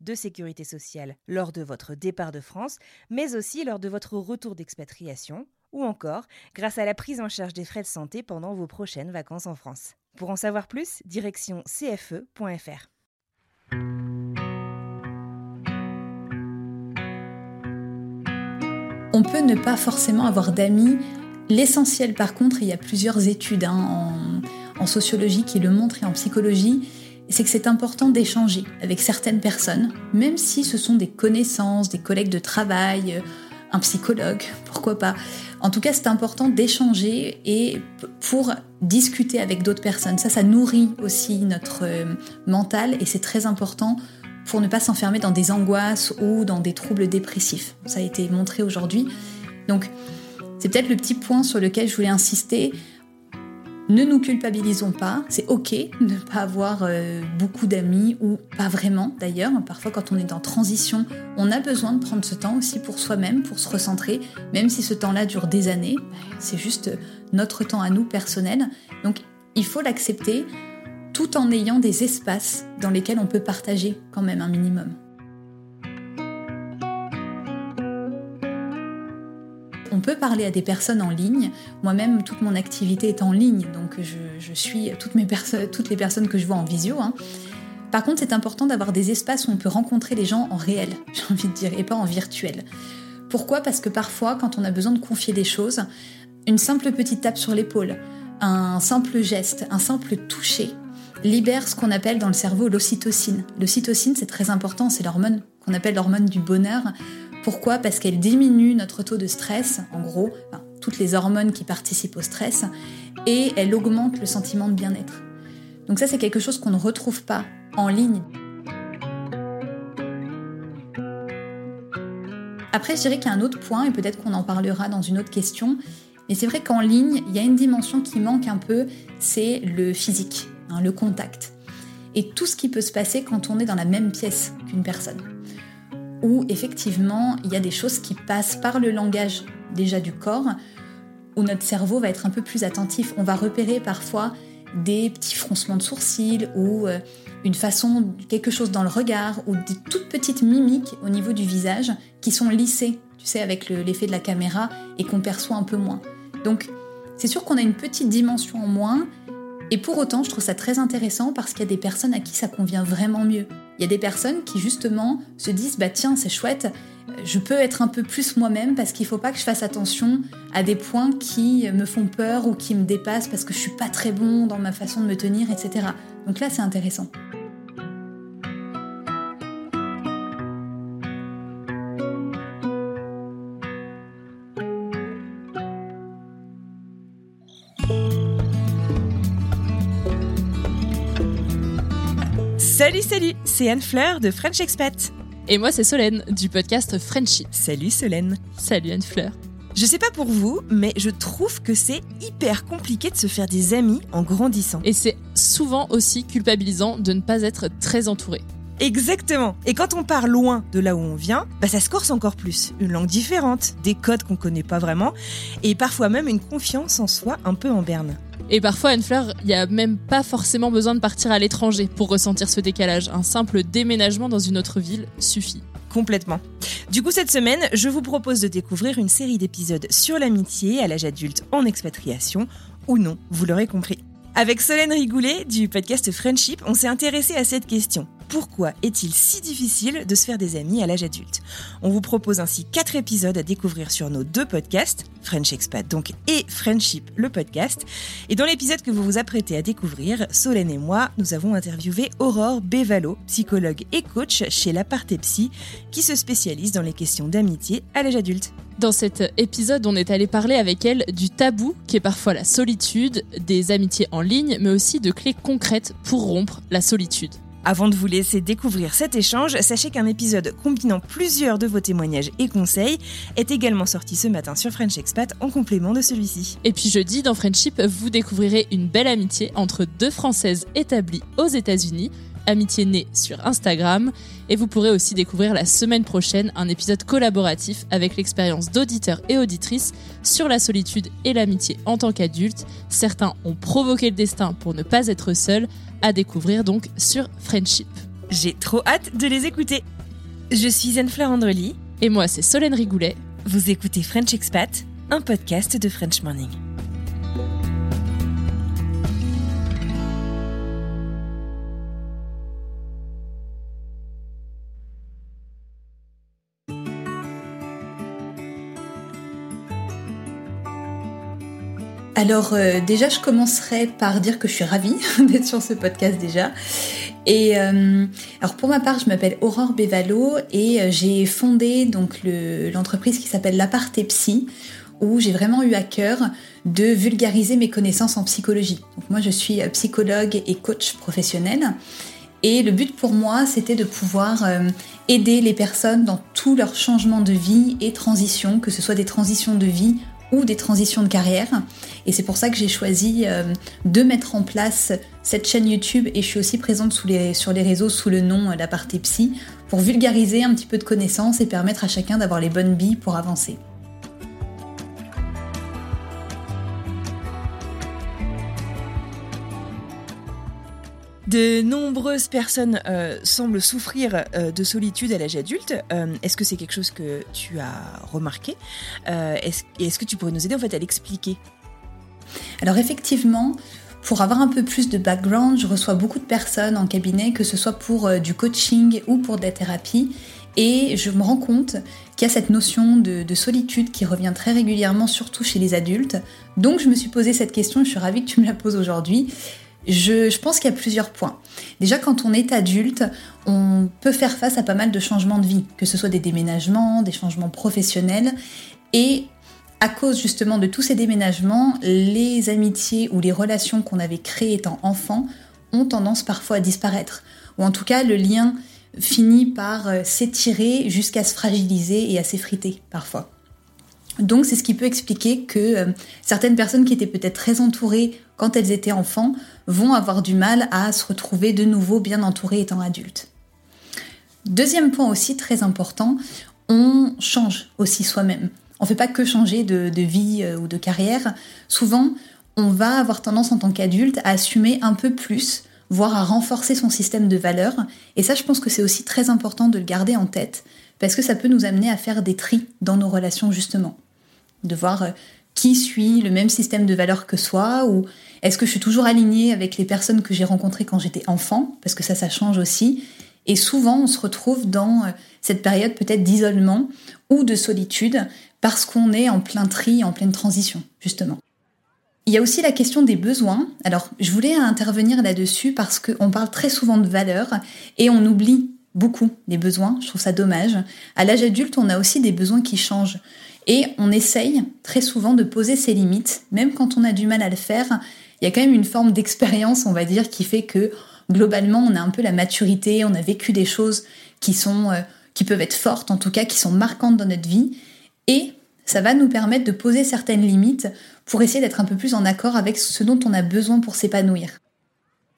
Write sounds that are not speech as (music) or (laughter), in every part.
de sécurité sociale lors de votre départ de France, mais aussi lors de votre retour d'expatriation, ou encore grâce à la prise en charge des frais de santé pendant vos prochaines vacances en France. Pour en savoir plus, direction cfe.fr. On peut ne pas forcément avoir d'amis. L'essentiel, par contre, il y a plusieurs études hein, en, en sociologie qui le montrent et en psychologie, c'est que c'est important d'échanger avec certaines personnes, même si ce sont des connaissances, des collègues de travail, euh, un psychologue, (laughs) pourquoi pas. En tout cas, c'est important d'échanger et pour discuter avec d'autres personnes. Ça, ça nourrit aussi notre euh, mental et c'est très important pour ne pas s'enfermer dans des angoisses ou dans des troubles dépressifs. Ça a été montré aujourd'hui. Donc, c'est peut-être le petit point sur lequel je voulais insister. Ne nous culpabilisons pas, c'est ok de ne pas avoir euh, beaucoup d'amis ou pas vraiment d'ailleurs. Parfois quand on est en transition, on a besoin de prendre ce temps aussi pour soi-même, pour se recentrer, même si ce temps-là dure des années. C'est juste notre temps à nous personnel. Donc il faut l'accepter tout en ayant des espaces dans lesquels on peut partager quand même un minimum. On peut parler à des personnes en ligne. Moi-même, toute mon activité est en ligne, donc je, suis toutes, les personnes que je vois en visio. Hein. Par contre, c'est important d'avoir des espaces où on peut rencontrer les gens en réel, (laughs) j'ai envie de dire, et pas en virtuel. Pourquoi? Parce que parfois, quand on a besoin de confier des choses, une simple petite tape sur l'épaule, un simple geste, un simple toucher libère ce qu'on appelle dans le cerveau l'ocytocine. L'ocytocine, c'est très important, c'est l'hormone qu'on appelle l'hormone du bonheur. Pourquoi? Parce qu'elle diminue notre taux de stress, en gros, toutes les hormones qui participent au stress, et elle augmente le sentiment de bien-être. Donc ça, c'est quelque chose qu'on ne retrouve pas en ligne. Après, je dirais qu'il y a un autre point, et peut-être qu'on en parlera dans une autre question, mais c'est vrai qu'en ligne, il y a une dimension qui manque un peu, c'est le physique, hein, le contact. Et tout ce qui peut se passer quand on est dans la même pièce qu'une personne où effectivement il y a des choses qui passent par le langage déjà du corps, où notre cerveau va être un peu plus attentif. On va repérer parfois des petits froncements de sourcils ou euh, une façon, quelque chose dans le regard ou des toutes petites mimiques au niveau du visage qui sont lissées, tu sais, avec l'effet de la caméra et qu'on perçoit un peu moins. Donc, c'est sûr qu'on a une petite dimension en moins et pour autant, je trouve ça très intéressant parce qu'il y a des personnes à qui ça convient vraiment mieux. Il y a des personnes qui justement se disent bah tiens c'est chouette, je peux être un peu plus moi-même parce qu'il ne faut pas que je fasse attention à des points qui me font peur ou qui me dépassent parce que je suis pas très bon dans ma façon de me tenir, etc. Donc là c'est intéressant. Salut, salut, c'est Anne Fleur de French Expat. Et moi, c'est Solène du podcast Frenchy. Salut Solène. Salut Anne Fleur. Je sais pas pour vous, mais je trouve que c'est hyper compliqué de se faire des amis en grandissant. Et c'est souvent aussi culpabilisant de ne pas être très entouré. Exactement. Et quand on part loin de là où on vient, bah ça se corse encore plus. Une langue différente, des codes qu'on connaît pas vraiment, et parfois même une confiance en soi un peu en berne. Et parfois, Anne-Fleur, il n'y a même pas forcément besoin de partir à l'étranger pour ressentir ce décalage. Un simple déménagement dans une autre ville suffit. Complètement. Du coup, cette semaine, je vous propose de découvrir une série d'épisodes sur l'amitié à l'âge adulte en expatriation, ou non, vous l'aurez compris. Avec Solène Rigoulet du podcast Friendship, on s'est intéressé à cette question. Pourquoi est-il si difficile de se faire des amis à l'âge adulte? On vous propose ainsi quatre épisodes à découvrir sur nos deux podcasts, French Expat donc et Friendship le podcast. Et dans l'épisode que vous vous apprêtez à découvrir, Solène et moi, nous avons interviewé Aurore Bévalo, psychologue et coach chez L'Aparté Psy, qui se spécialise dans les questions d'amitié à l'âge adulte. Dans cet épisode, on est allé parler avec elle du tabou qui est parfois la solitude, des amitiés en ligne, mais aussi de clés concrètes pour rompre la solitude. Avant de vous laisser découvrir cet échange, sachez qu'un épisode combinant plusieurs de vos témoignages et conseils est également sorti ce matin sur French Expat en complément de celui-ci. Et puis jeudi, dans Friendship, vous découvrirez une belle amitié entre deux Françaises établies aux États-Unis Amitié née sur Instagram. Et vous pourrez aussi découvrir la semaine prochaine un épisode collaboratif avec l'expérience d'auditeurs et auditrices sur la solitude et l'amitié en tant qu'adulte. Certains ont provoqué le destin pour ne pas être seuls, à découvrir donc sur Friendship. J'ai trop hâte de les écouter. Je suis Anne-Fleur Andrely. Et moi, c'est Solène Rigoulet. Vous écoutez French Expat, un podcast de French Morning. Alors euh, déjà, je commencerai par dire que je suis ravie (laughs) d'être sur ce podcast déjà. Et euh, alors pour ma part, je m'appelle Aurore Bévalo et euh, j'ai fondé donc l'entreprise qui s'appelle l'Aparté Psy où j'ai vraiment eu à cœur de vulgariser mes connaissances en psychologie. Donc moi, je suis psychologue et coach professionnel. Et le but pour moi, c'était de pouvoir aider les personnes dans tous leurs changements de vie et transitions, que ce soit des transitions de vie ou des transitions de carrière. Et c'est pour ça que j'ai choisi euh, de mettre en place cette chaîne YouTube et je suis aussi présente sur les réseaux sous le nom La Partie Psy pour vulgariser un petit peu de connaissances et permettre à chacun d'avoir les bonnes billes pour avancer. De nombreuses personnes euh, semblent souffrir euh, de solitude à l'âge adulte. Euh, est-ce que c'est quelque chose que tu as remarqué? Est-ce est que tu pourrais nous aider en fait à l'expliquer? Alors effectivement, pour avoir un peu plus de background, je reçois beaucoup de personnes en cabinet, que ce soit pour du coaching ou pour des thérapies. Et je me rends compte qu'il y a cette notion de, de, solitude qui revient très régulièrement, surtout chez les adultes. Donc je me suis posé cette question et je suis ravie que tu me la poses aujourd'hui. Je, pense qu'il y a plusieurs points. Déjà, quand on est adulte, on peut faire face à pas mal de changements de vie, que ce soit des déménagements, des changements professionnels. Et à cause justement de tous ces déménagements, les amitiés ou les relations qu'on avait créées étant enfant ont tendance parfois à disparaître. Ou en tout cas, le lien finit par euh, s'étirer jusqu'à se fragiliser et à s'effriter parfois. Donc c'est ce qui peut expliquer que euh, certaines personnes qui étaient peut-être très entourées quand elles étaient enfants vont avoir du mal à se retrouver de nouveau bien entourées étant adultes. Deuxième point aussi très important, on change aussi soi-même. On ne fait pas que changer de, vie euh, ou de carrière. Souvent, on va avoir tendance en tant qu'adulte à assumer un peu plus, voire à renforcer son système de valeurs. Et ça, je pense que c'est aussi très important de le garder en tête, parce que ça peut nous amener à faire des tris dans nos relations justement. De voir euh, qui suit le même système de valeurs que soi ou est-ce que je suis toujours alignée avec les personnes que j'ai rencontrées quand j'étais enfant Parce que ça, ça change aussi. Et souvent, on se retrouve dans euh, cette période peut-être d'isolement ou de solitude parce qu'on est en plein tri, en pleine transition, justement. Il y a aussi la question des besoins. Alors, je voulais intervenir là-dessus parce qu'on parle très souvent de valeurs et on oublie beaucoup les besoins. Je trouve ça dommage. À l'âge adulte, on a aussi des besoins qui changent. Et on essaye très souvent de poser ses limites, même quand on a du mal à le faire. Il y a quand même une forme d'expérience, on va dire, qui fait que globalement, on a un peu la maturité, on a vécu des choses qui euh, qui peuvent être fortes, en tout cas, qui sont marquantes dans notre vie. Et ça va nous permettre de poser certaines limites pour essayer d'être un peu plus en accord avec ce dont on a besoin pour s'épanouir.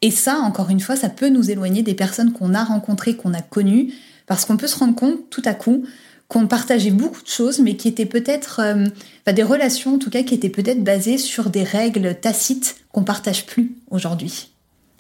Et ça, encore une fois, ça peut nous éloigner des personnes qu'on a rencontrées, qu'on a connues, parce qu'on peut se rendre compte tout à coup qu'on partageait beaucoup de choses, mais qui étaient peut-être euh, des relations en tout cas qui étaient peut-être basées sur des règles tacites qu'on partage plus aujourd'hui.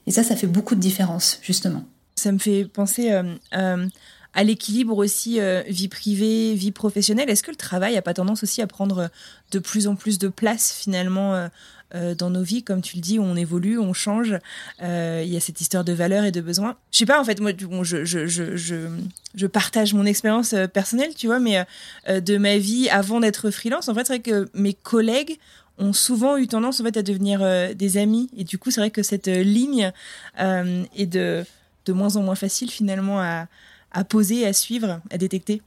Et ça, ça fait beaucoup de différence justement. Ça me fait penser euh, euh, à l'équilibre aussi vie privée, vie professionnelle. Est-ce que le travail a pas tendance aussi à prendre de plus en plus de place finalement euh, dans nos vies, comme tu le dis, on évolue, on change. Euh, il y a cette histoire de valeurs et de besoins. Je sais pas, en fait, moi, je, partage mon expérience euh, personnelle, tu vois, mais de ma vie avant d'être freelance, en fait, c'est vrai que mes collègues ont souvent eu tendance en fait à devenir des amis et du coup c'est vrai que cette ligne est de de moins en moins facile finalement à poser, à suivre, à détecter.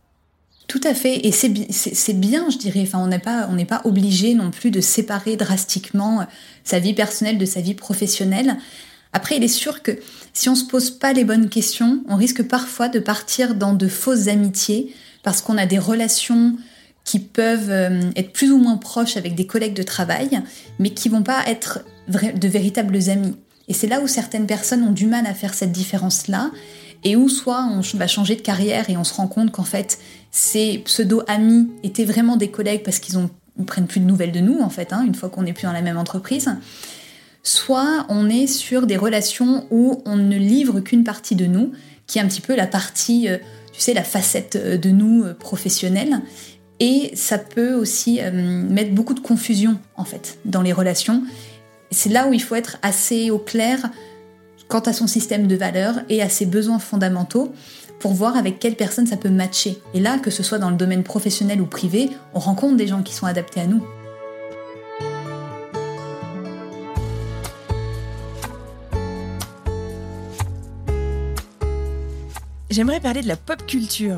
Tout à fait, et c'est bien, je dirais. Enfin, on n'est pas, obligé non plus de séparer drastiquement euh, sa vie personnelle de sa vie professionnelle. Après, il est sûr que si on se pose pas les bonnes questions, on risque parfois de partir dans de fausses amitiés parce qu'on a des relations qui peuvent euh, être plus ou moins proches avec des collègues de travail, mais qui vont pas être de véritables amis. Et c'est là où certaines personnes ont du mal à faire cette différence-là et où soit on va changer de carrière et on se rend compte qu'en fait ces pseudo-amis étaient vraiment des collègues parce qu'ils ont prennent plus de nouvelles de nous en fait, hein, une fois qu'on n'est plus dans la même entreprise. Soit on est sur des relations où on ne livre qu'une partie de nous, qui est un petit peu la partie, euh, tu sais, la facette euh, de nous euh, professionnelle. Et ça peut aussi mettre beaucoup de confusion en fait dans les relations. C'est là où il faut être assez au clair quant à son système de valeurs et à ses besoins fondamentaux pour voir avec quelle personne ça peut matcher. Et là, que ce soit dans le domaine professionnel ou privé, on rencontre des gens qui sont adaptés à nous. J'aimerais parler de la pop culture.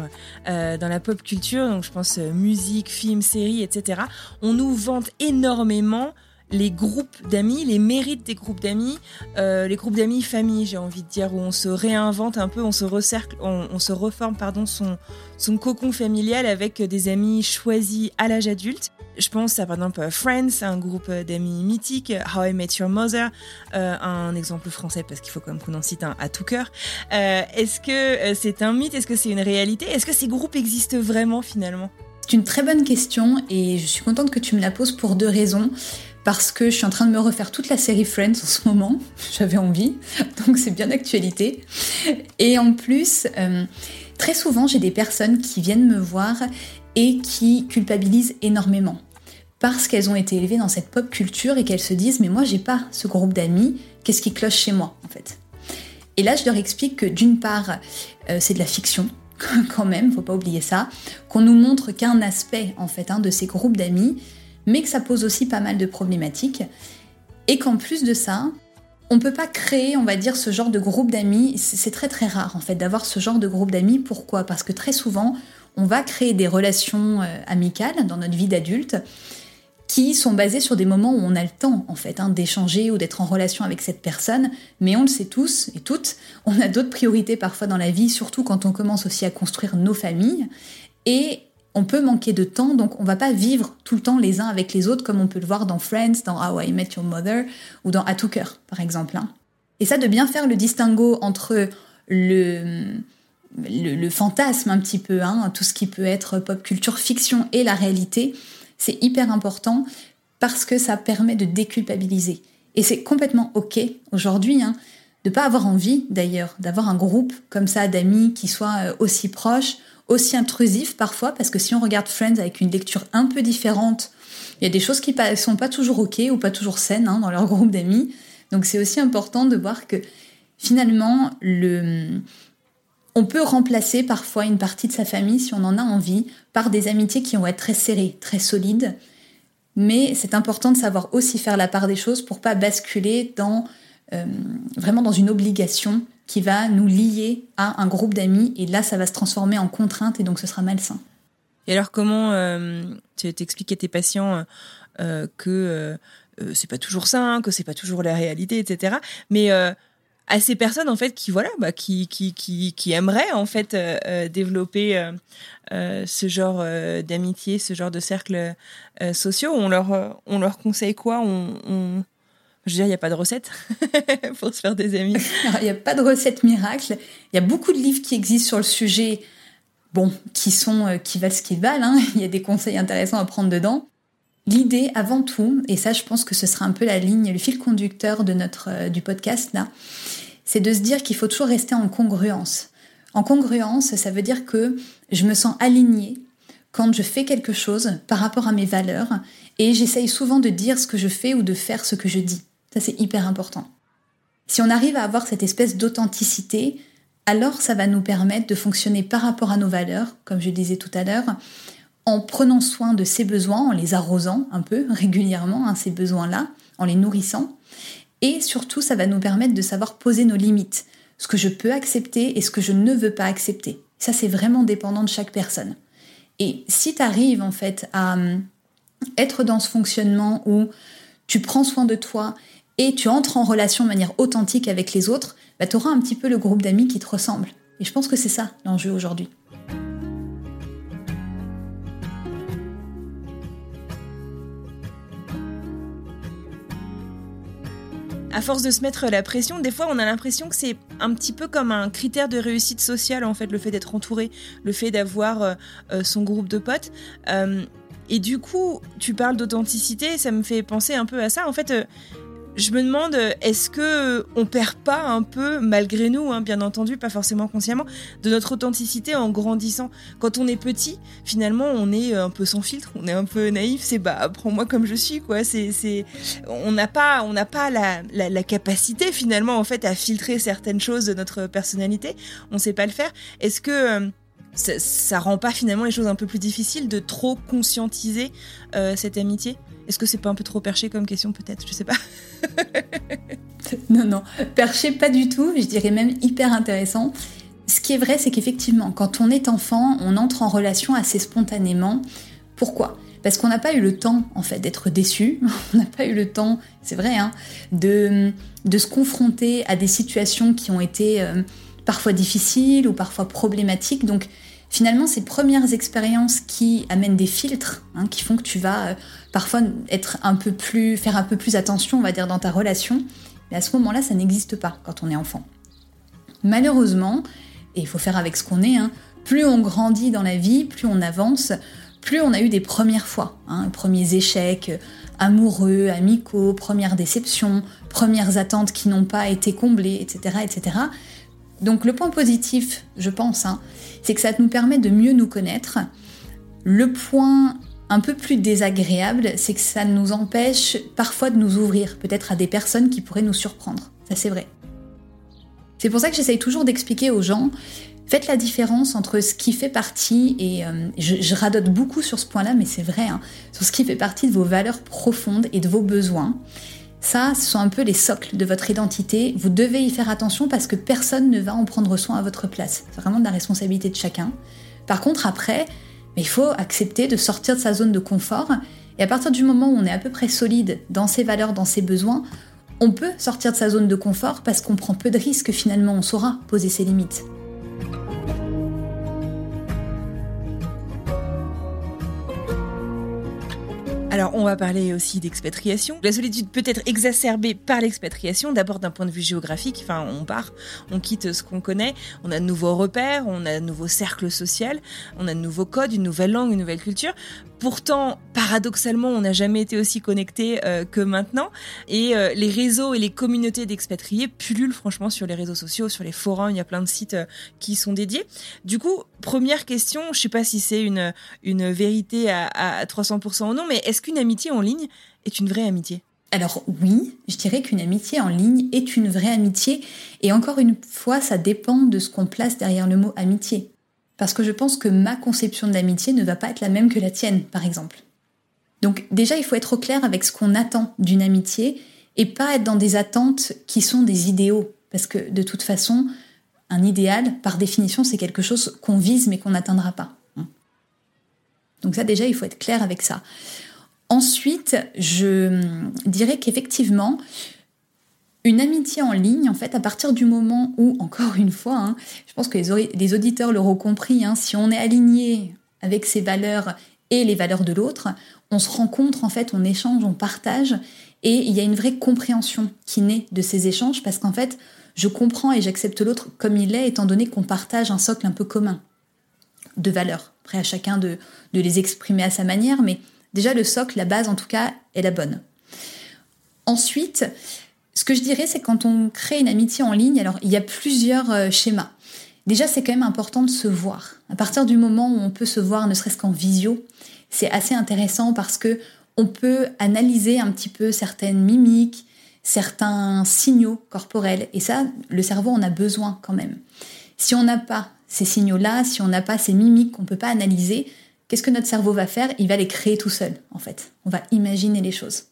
Euh, dans la pop culture, donc je pense euh, musique, film, série, etc. On nous vante énormément les groupes d'amis, les mérites des groupes d'amis, euh, les groupes d'amis famille, j'ai envie de dire, où on se réinvente un peu, on se recercle, on, se reforme pardon son son cocon familial avec des amis choisis à l'âge adulte. Je pense à par exemple Friends, un groupe d'amis mythique, How I Met Your Mother, euh, un exemple français parce qu'il faut quand même qu'on en cite un à tout cœur. Euh, est-ce que c'est un mythe? Est-ce que c'est une réalité? Est-ce que ces groupes existent vraiment finalement? C'est une très bonne question et je suis contente que tu me la poses pour deux raisons parce que je suis en train de me refaire toute la série Friends en ce moment. (laughs) J'avais envie, donc c'est bien d'actualité. Et en plus, euh, très souvent, j'ai des personnes qui viennent me voir et qui culpabilisent énormément parce qu'elles ont été élevées dans cette pop culture et qu'elles se disent mais moi j'ai pas ce groupe d'amis, qu'est-ce qui cloche chez moi en fait? Et là je leur explique que d'une part euh, c'est de la fiction (laughs) quand même, faut pas oublier ça, qu'on nous montre qu'un aspect en fait hein, de ces groupes d'amis, mais que ça pose aussi pas mal de problématiques. Et qu'en plus de ça, on peut pas créer, on va dire, ce genre de groupe d'amis. C'est très très rare en fait d'avoir ce genre de groupe d'amis. Pourquoi? Parce que très souvent, on va créer des relations euh, amicales dans notre vie d'adulte qui sont basées sur des moments où on a le temps en fait hein, d'échanger ou d'être en relation avec cette personne, mais on le sait tous et toutes, on a d'autres priorités parfois dans la vie, surtout quand on commence aussi à construire nos familles, et on peut manquer de temps, donc on va pas vivre tout le temps les uns avec les autres comme on peut le voir dans Friends, dans How I Met Your Mother ou dans À tout cœur, par exemple. Hein. Et ça, de bien faire le distinguo entre le, le, fantasme un petit peu, hein, tout ce qui peut être pop culture, fiction et la réalité, c'est hyper important parce que ça permet de déculpabiliser. Et c'est complètement OK aujourd'hui hein, de pas avoir envie d'ailleurs d'avoir un groupe comme ça d'amis qui soit euh, aussi proches aussi intrusif parfois, parce que si on regarde Friends avec une lecture un peu différente, il y a des choses qui sont pas toujours ok ou pas toujours saines hein, dans leur (laughs) groupe d'amis. Donc c'est aussi important de voir que finalement, le... on peut remplacer parfois une partie de sa famille, si on en a envie, par des amitiés qui vont être très serrées, très solides. Mais c'est important de savoir aussi faire la part des choses pour pas basculer dans euh, vraiment dans une obligation qui va nous lier à un groupe d'amis et là ça va se transformer en contrainte et donc ce sera malsain. Et alors comment euh, tu t'expliques à tes patients euh, que euh, c'est pas toujours ça, que c'est pas toujours la réalité, etc. Mais à ces personnes en fait qui voilà bah, qui, qui, qui, qui aimeraient en fait développer ce genre d'amitié, ce genre de cercles sociaux, on leur on leur conseille quoi? Je veux dire, il n'y a pas de recette (laughs) pour se faire des amis. (laughs) Il n'y a pas de recette miracle. Il y a beaucoup de livres qui existent sur le sujet, bon, qui sont euh, qui valent ce qu'ils valent. Hein. (laughs) Il y a des conseils intéressants à prendre dedans. L'idée, avant tout, et ça, je pense que ce sera un peu la ligne, le fil conducteur de notre euh, du podcast là, c'est de se dire qu'il faut toujours rester en congruence. En congruence, ça veut dire que je me sens alignée quand je fais quelque chose par rapport à mes valeurs et j'essaye souvent de dire ce que je fais ou de faire ce que je dis. Ça, c'est hyper important. Si on arrive à avoir cette espèce d'authenticité, alors ça va nous permettre de fonctionner par rapport à nos valeurs, comme je disais tout à l'heure, en prenant soin de ces besoins, en les arrosant un peu (laughs) régulièrement, hein, ces besoins-là, en les nourrissant. Et surtout, ça va nous permettre de savoir poser nos limites, ce que je peux accepter et ce que je ne veux pas accepter. Ça, c'est vraiment dépendant de chaque personne. Et si tu arrives en fait à hum, être dans ce fonctionnement où tu prends soin de toi et tu entres en relation de manière authentique avec les autres, bah, tu auras un petit peu le groupe d'amis qui te ressemble. Et je pense que c'est ça l'enjeu aujourd'hui. à force de se mettre la pression, des fois on a l'impression que c'est un petit peu comme un critère de réussite sociale en fait, le fait d'être entouré, le fait d'avoir euh, euh, son groupe de potes. Euh, et du coup, tu parles d'authenticité, ça me fait penser un peu à ça. En fait, je me demande, est-ce que on perd pas un peu, malgré nous, hein, bien entendu, pas forcément consciemment, de notre authenticité en grandissant? Quand on est petit, finalement, on est un peu sans filtre, on est un peu naïf. C'est bah, prends-moi comme je suis, quoi. C'est, c'est, on n'a pas, on n'a pas la, la, capacité finalement, en fait, à filtrer certaines choses de notre personnalité. On sait pas le faire. Est-ce que euh, ça, ça, rend pas finalement les choses un peu plus difficiles de trop conscientiser euh, cette amitié? Est-ce que c'est pas un peu trop perché comme question peut-être? Je sais pas. (laughs) non, non, perché pas du tout, je dirais même hyper intéressant. Ce qui est vrai, c'est qu'effectivement, quand on est enfant, on entre en relation assez spontanément. Pourquoi? Parce qu'on n'a pas eu le temps, en fait, d'être déçu. (laughs) On n'a pas eu le temps, c'est vrai, hein, de, de se confronter à des situations qui ont été euh, parfois difficiles ou parfois problématiques. Donc, finalement, ces premières expériences qui amènent des filtres, hein, qui font que tu vas euh, parfois être un peu plus, faire un peu plus attention, on va dire, dans ta relation. À ce moment-là, ça n'existe pas quand on est enfant. Malheureusement, et il faut faire avec ce qu'on est, hein, plus on grandit dans la vie, plus on avance, plus on a eu des premières fois, hein, premiers échecs amoureux, amicaux, premières déceptions, premières attentes qui n'ont pas été comblées, etc., etc. Donc le point positif, je pense, hein, c'est que ça nous permet de mieux nous connaître. Le point un peu plus désagréable, c'est que ça nous empêche parfois de nous ouvrir, peut-être à des personnes qui pourraient nous surprendre. Ça c'est vrai. C'est pour ça que j'essaye toujours d'expliquer aux gens, faites la différence entre ce qui fait partie, et euh, je, radote beaucoup sur ce point-là, mais c'est vrai, hein, sur ce qui fait partie de vos valeurs profondes et de vos besoins, ça, ce sont un peu les socles de votre identité. Vous devez y faire attention parce que personne ne va en prendre soin à votre place. C'est vraiment de la responsabilité de chacun. Par contre, après, il faut accepter de sortir de sa zone de confort. Et à partir du moment où on est à peu près solide dans ses valeurs, dans ses besoins, on peut sortir de sa zone de confort parce qu'on prend peu de risques finalement, on saura poser ses limites. Alors, on va parler aussi d'expatriation. La solitude peut être exacerbée par l'expatriation, d'abord d'un point de vue géographique. Enfin, on part, on quitte ce qu'on connaît, on a de nouveaux repères, on a de nouveaux cercles sociaux, on a de nouveaux codes, une nouvelle langue, une nouvelle culture. Pourtant, paradoxalement, on n'a jamais été aussi connecté euh, que maintenant. Et euh, les réseaux et les communautés d'expatriés pullulent franchement sur les réseaux sociaux, sur les forums. Il y a plein de sites euh, qui sont dédiés. Du coup, première question, je sais pas si c'est une, une vérité à, à 300% ou non, mais est-ce qu'une amitié en ligne est une vraie amitié? Alors oui, je dirais qu'une amitié en ligne est une vraie amitié, et encore une fois, ça dépend de ce qu'on place derrière le mot amitié. Parce que je pense que ma conception de l'amitié ne va pas être la même que la tienne, par exemple. Donc déjà, il faut être au clair avec ce qu'on attend d'une amitié et pas être dans des attentes qui sont des idéaux. Parce que de toute façon, un idéal, par définition, c'est quelque chose qu'on vise mais qu'on n'atteindra pas. Donc ça, déjà, il faut être clair avec ça. Ensuite, je dirais qu'effectivement, une amitié en ligne, en fait, à partir du moment où, encore une fois, hein, je pense que les, auditeurs l'auront compris, hein, si on est aligné avec ses valeurs et les valeurs de l'autre, on se rencontre, en fait, on échange, on partage, et il y a une vraie compréhension qui naît de ces échanges, parce qu'en fait, je comprends et j'accepte l'autre comme il est, étant donné qu'on partage un socle un peu commun de valeurs. Après, à chacun de, de les exprimer à sa manière, mais déjà, le socle, la base, en tout cas, est la bonne. Ensuite, ce que je dirais, c'est quand on crée une amitié en ligne, alors il y a plusieurs euh, schémas. Déjà, c'est quand même important de se voir. À partir du moment où on peut se voir, ne serait-ce qu'en visio, c'est assez intéressant parce que on peut analyser un petit peu certaines mimiques, certains signaux corporels. Et ça, le cerveau en a besoin quand même. Si on n'a pas ces signaux-là, si on n'a pas ces mimiques qu'on ne peut pas analyser, qu'est-ce que notre cerveau va faire? Il va les créer tout seul, en fait. On va imaginer les choses.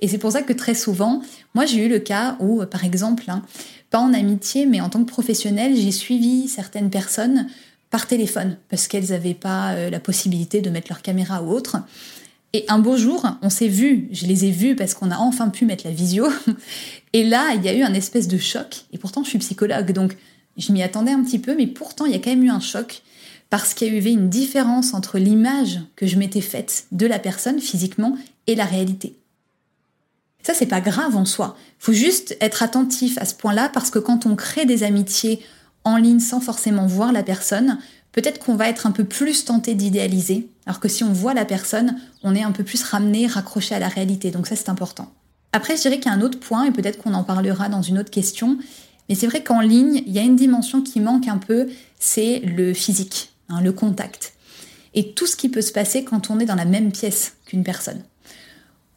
Et c'est pour ça que très souvent, moi j'ai eu le cas où, par exemple, hein, pas en amitié, mais en tant que professionnel, j'ai suivi certaines personnes par téléphone parce qu'elles n'avaient pas euh, la possibilité de mettre leur caméra ou autre. Et un beau jour, on s'est vu, je les ai vus parce qu'on a enfin pu mettre la visio. (laughs) Et là, il y a eu un espèce de choc. Et pourtant, je suis psychologue, donc je m'y attendais un petit peu, mais pourtant, il y a quand même eu un choc parce qu'il y a eu une différence entre l'image que je m'étais faite de la personne physiquement et la réalité. Ça, c'est pas grave en soi. Faut juste être attentif à ce point-là parce que quand on crée des amitiés en ligne sans forcément voir la personne, peut-être qu'on va être un peu plus tenté d'idéaliser, alors que si on voit la personne, on est un peu plus ramené, raccroché à la réalité. Donc ça, c'est important. Après, je dirais qu'il y a un autre point, et peut-être qu'on en parlera dans une autre question, mais c'est vrai qu'en ligne, il y a une dimension qui manque un peu, c'est le physique, hein, le contact. Et tout ce qui peut se passer quand on est dans la même pièce qu'une personne.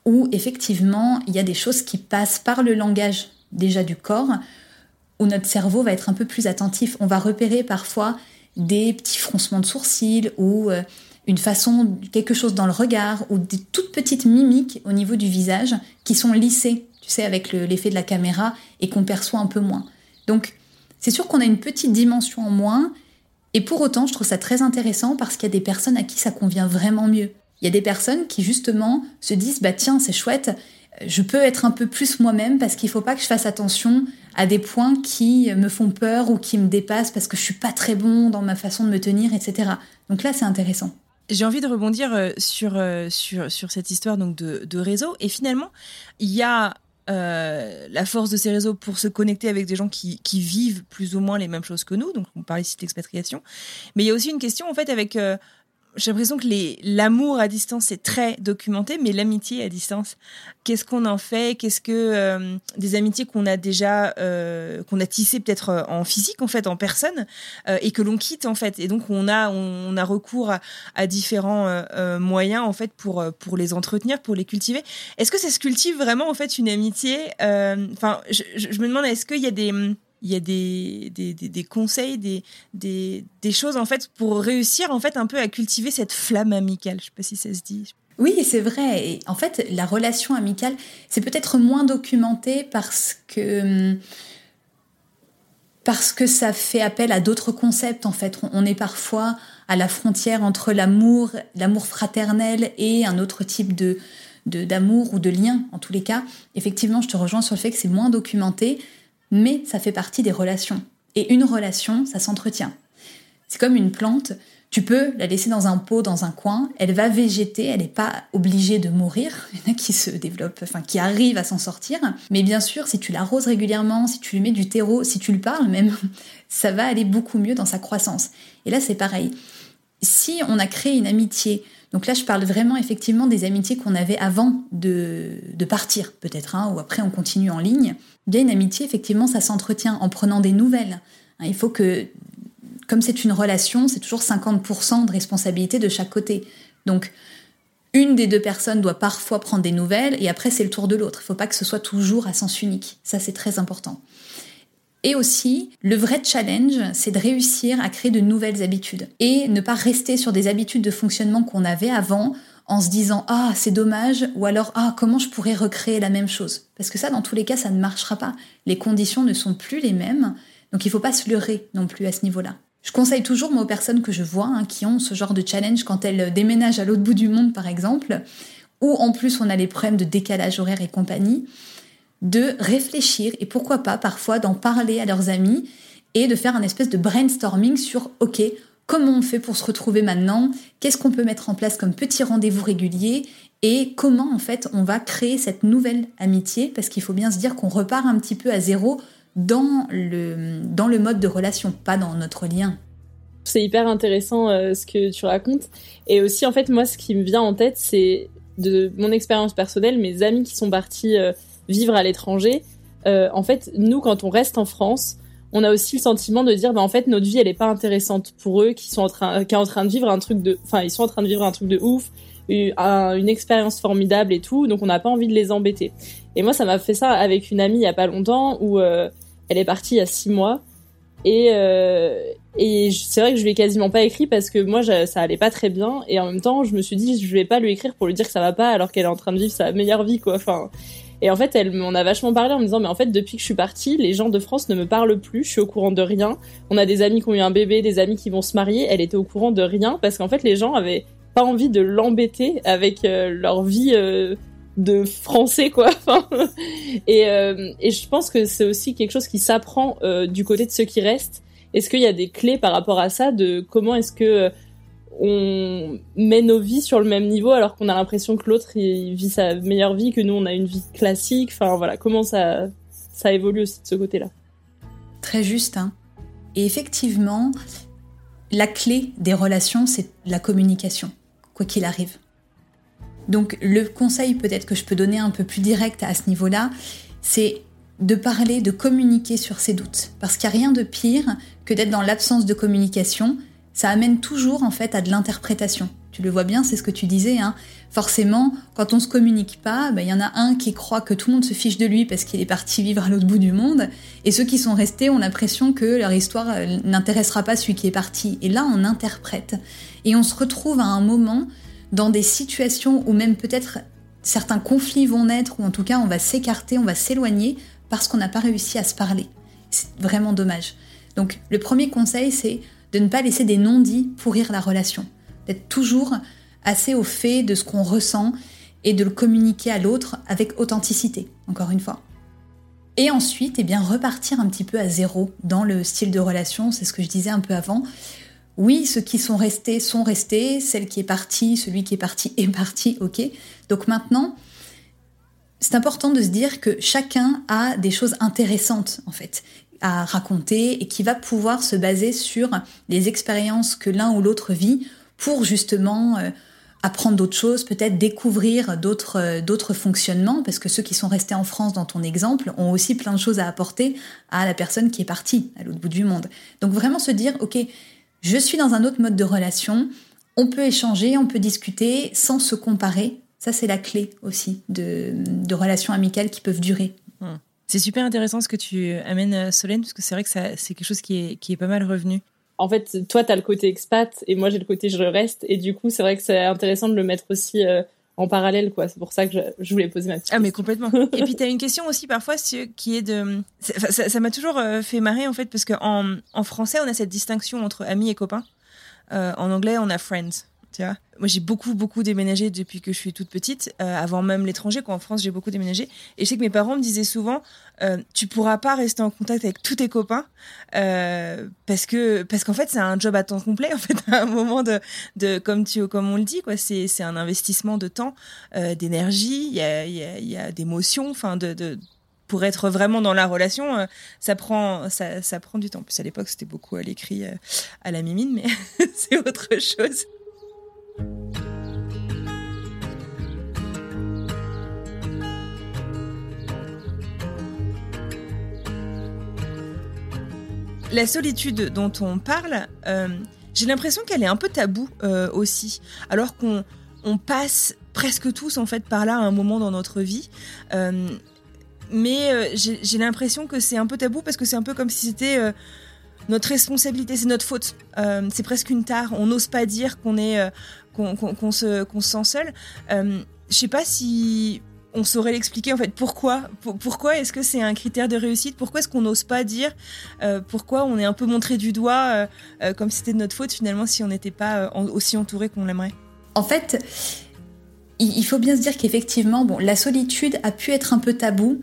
Où effectivement, il y a des choses qui passent par le langage déjà du corps, où notre cerveau va être un peu plus attentif. On va repérer parfois des petits froncements de sourcils ou euh, une façon, quelque chose dans le regard ou des toutes petites mimiques au niveau du visage qui sont lissées, tu sais, avec l'effet de la caméra et qu'on perçoit un peu moins. Donc, c'est sûr qu'on a une petite dimension en moins et pour autant, je trouve ça très intéressant parce qu'il y a des personnes à qui ça convient vraiment mieux. Il y a des personnes qui justement se disent bah tiens, c'est chouette, je peux être un peu plus moi-même parce qu'il faut pas que je fasse attention à des points qui me font peur ou qui me dépassent parce que je suis pas très bon dans ma façon de me tenir, etc. Donc là, c'est intéressant. J'ai envie de rebondir euh, sur, euh, sur, sur cette histoire donc de réseau. Et finalement, il y a euh, la force de ces réseaux pour se connecter avec des gens qui, qui, vivent plus ou moins les mêmes choses que nous. Donc, on parle ici d'expatriation. Mais il y a aussi une question, en fait, avec j'ai l'impression que l'amour à distance c'est très documenté, mais l'amitié à distance, qu'est-ce qu'on en fait? Qu'est-ce que euh, des amitiés qu'on a déjà, euh, qu'on a tissées peut-être euh, en physique en fait, en personne, et que l'on quitte en fait, et donc on a on, a recours à, différents moyens en fait pour pour les entretenir, pour les cultiver. Est-ce que ça se cultive vraiment en fait une amitié? Enfin, je, je, me demande est-ce qu'il y a des il y a des, des, des, conseils, des, des, choses en fait pour réussir en fait un peu à cultiver cette flamme amicale. Je sais pas si ça se dit. Oui, c'est vrai. Et en fait, la relation amicale, c'est peut-être moins documenté parce que parce que ça fait appel à d'autres concepts. En fait, on est parfois à la frontière entre l'amour, l'amour fraternel et un autre type de d'amour ou de lien. En tous les cas, effectivement, je te rejoins sur le fait que c'est moins documenté mais ça fait partie des relations. Et une relation, ça s'entretient. C'est comme une plante, tu peux la laisser dans un pot, dans un coin, elle va végéter, elle n'est pas obligée de mourir. (laughs) Il y en a qui se développent, enfin qui arrivent à s'en sortir. Mais bien sûr, si tu l'arroses régulièrement, si tu lui mets du terreau, si tu le parles même, (laughs) ça va aller beaucoup mieux dans sa croissance. Et là, c'est pareil. Si on a créé une amitié, donc là, je parle vraiment effectivement des amitiés qu'on avait avant de, partir, peut-être, hein, ou après on continue en ligne. Bien une amitié, effectivement, ça s'entretient en prenant des nouvelles. Hein, il faut que, comme c'est une relation, c'est toujours 50% de responsabilité de chaque côté. Donc, une des deux personnes doit parfois prendre des nouvelles et après c'est le tour de l'autre. Il ne faut pas que ce soit toujours à sens unique. Ça, c'est très important. Et aussi, le vrai challenge, c'est de réussir à créer de nouvelles habitudes et ne pas rester sur des habitudes de fonctionnement qu'on avait avant en se disant ah c'est dommage ou alors ah comment je pourrais recréer la même chose? Parce que ça dans tous les cas ça ne marchera pas. Les conditions ne sont plus les mêmes donc il faut pas se leurrer non plus à ce niveau-là. Je conseille toujours moi aux personnes que je vois hein, qui ont ce genre de challenge quand elles déménagent à l'autre bout du monde par exemple ou en plus on a les problèmes de décalage horaire et compagnie de réfléchir et pourquoi pas parfois d'en parler à leurs amis et de faire un espèce de brainstorming sur OK, comment on fait pour se retrouver maintenant, qu'est-ce qu'on peut mettre en place comme petit rendez-vous régulier? Et comment en fait on va créer cette nouvelle amitié? Parce qu'il faut bien se dire qu'on repart un petit peu à zéro dans le, dans le mode de relation, pas dans notre lien. C'est hyper intéressant euh, ce que tu racontes. Et aussi, en fait, moi, ce qui me vient en tête, c'est de mon expérience personnelle, mes amis qui sont partis euh, vivre à l'étranger, euh, en fait, nous, quand on reste en France, on a aussi le sentiment de dire, bah, en fait, notre vie, elle est pas intéressante pour eux, qui sont en train, qui sont en train de vivre un truc de, enfin, ils sont en train de vivre un truc de ouf, une expérience formidable et tout, donc on n'a pas envie de les embêter. Et moi, ça m'a fait ça avec une amie il y a pas longtemps où euh, elle est partie il y a six mois et euh, et c'est vrai que je lui ai quasiment pas écrit parce que moi ça allait pas très bien et en même temps je me suis dit je vais pas lui écrire pour lui dire que ça va pas alors qu'elle est en train de vivre sa meilleure vie quoi. Enfin et en fait, elle m'en a vachement parlé en me disant, mais en fait, depuis que je suis partie, les gens de France ne me parlent plus, je suis au courant de rien. On a des amis qui ont eu un bébé, des amis qui vont se marier, elle était au courant de rien parce qu'en fait, les gens avaient pas envie de l'embêter avec euh, leur vie euh, de français quoi. (laughs) et, euh, et je pense que c'est aussi quelque chose qui s'apprend du côté de ceux qui restent. Est-ce qu'il y a des clés par rapport à ça de comment est-ce que on met nos vies sur le même niveau alors qu'on a l'impression que l'autre vit sa meilleure vie, que nous on a une vie classique. Enfin voilà, comment ça ça évolue aussi de ce côté-là? Très juste. Hein. Et effectivement, la clé des relations, c'est la communication quoi qu'il arrive. Donc le conseil peut-être que je peux donner un peu plus direct à ce niveau-là, c'est de parler, de communiquer sur ses doutes. Parce qu'il n'y a rien de pire que d'être dans l'absence de communication. Ça amène toujours en fait à de l'interprétation. Tu le vois bien, c'est ce que tu disais. Hein. Forcément, quand on se communique pas, ben, il y en a un qui croit que tout le monde se fiche de lui parce qu'il est parti vivre à l'autre bout du monde, et ceux qui sont restés ont l'impression que leur histoire n'intéressera pas celui qui est parti. Et là, on interprète. Et on se retrouve à un moment dans des situations où même peut-être certains conflits vont naître, ou en tout cas on va s'écarter, on va s'éloigner parce qu'on n'a pas réussi à se parler. C'est vraiment dommage. Donc le premier conseil, c'est de ne pas laisser des non-dits pourrir la relation, d'être toujours assez au fait de ce qu'on ressent et de le communiquer à l'autre avec authenticité, encore une fois. Et ensuite, eh bien, repartir un petit peu à zéro dans le style de relation, c'est ce que je disais un peu avant, oui, ceux qui sont restés sont restés, celle qui est partie, celui qui est parti (laughs) est parti, ok. Donc maintenant, c'est important de se dire que chacun a des choses intéressantes en fait à raconter et qui va pouvoir se baser sur les expériences que l'un ou l'autre vit pour justement euh, apprendre d'autres choses, peut-être découvrir d'autres euh, d'autres fonctionnements parce que ceux qui sont restés en France dans ton exemple ont aussi plein de choses à apporter à la personne qui est partie à l'autre bout du monde. Donc vraiment se dire OK, je suis dans un autre mode de relation, on peut échanger, on peut discuter sans se comparer. Ça, c'est la clé aussi de, relations amicales qui peuvent durer. Hmm. C'est super intéressant ce que tu amènes, euh, Solène, parce que c'est vrai que c'est quelque chose qui est, qui est pas mal revenu. En fait, toi, tu as le côté expat et moi, j'ai le côté je reste. Et du coup, c'est vrai que c'est intéressant de le mettre aussi euh, en parallèle, quoi. C'est pour ça que je, voulais poser ma petite Ah, mais complètement. (laughs) et puis, tu as une question aussi parfois qui est de. Ça m'a toujours euh, fait marrer, en fait, parce qu'en en français, on a cette distinction entre amis et copains. Euh, en anglais, on a friends. Moi, j'ai beaucoup, beaucoup déménagé depuis que je suis toute petite, euh, avant même l'étranger. En France, j'ai beaucoup déménagé. Et je sais que mes parents me disaient souvent, euh, tu pourras pas rester en contact avec tous tes copains euh, parce que parce qu'en fait, c'est un job à temps complet. (laughs) En fait, à un moment de, de comme tu comme on le dit, c'est un investissement de temps, euh, d'énergie, il y a y a, y a d'émotions, enfin de, de pour être vraiment dans la relation, ça prend, ça, ça, prend du temps. En plus, à l'époque, c'était beaucoup à l'écrit à la mimine, mais (laughs) c'est autre chose. La solitude dont on parle, euh, j'ai l'impression qu'elle est un peu taboue euh, aussi, alors qu'on on passe presque tous en fait par là à un moment dans notre vie. Euh, mais j'ai l'impression que c'est un peu tabou parce que c'est un peu comme si c'était notre responsabilité, c'est notre faute. c'est presque une tare. On n'ose pas dire qu'on est qu'on se, sent seul. Euh, je sais pas si on saurait l'expliquer en fait. Pourquoi Pourquoi est-ce que c'est un critère de réussite? Pourquoi est-ce qu'on n'ose pas dire euh, Pourquoi on est un peu montré du doigt euh, comme si c'était de notre faute finalement si on n'était pas aussi entouré qu'on l'aimerait? En fait, il faut bien se dire qu'effectivement, bon, la solitude a pu être un peu tabou.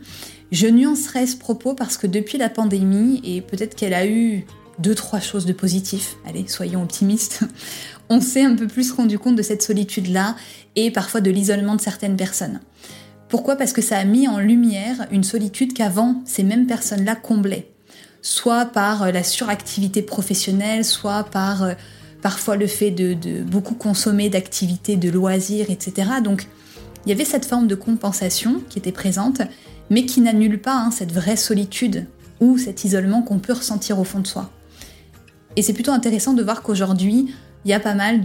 Je nuancerai ce propos parce que depuis la pandémie, et peut-être qu'elle a eu deux, trois choses de positif, allez, soyons optimistes, on s'est un peu plus rendu compte de cette solitude-là et parfois de l'isolement de certaines personnes. Pourquoi? Parce que ça a mis en lumière une solitude qu'avant ces mêmes personnes-là comblaient. Soit par euh, la suractivité professionnelle, soit par euh, parfois le fait de, beaucoup consommer d'activités, de loisirs, etc. Donc il y avait cette forme de compensation qui était présente, mais qui n'annule pas hein, cette vraie solitude ou cet isolement qu'on peut ressentir au fond de soi. Et c'est plutôt intéressant de voir qu'aujourd'hui, il y a pas mal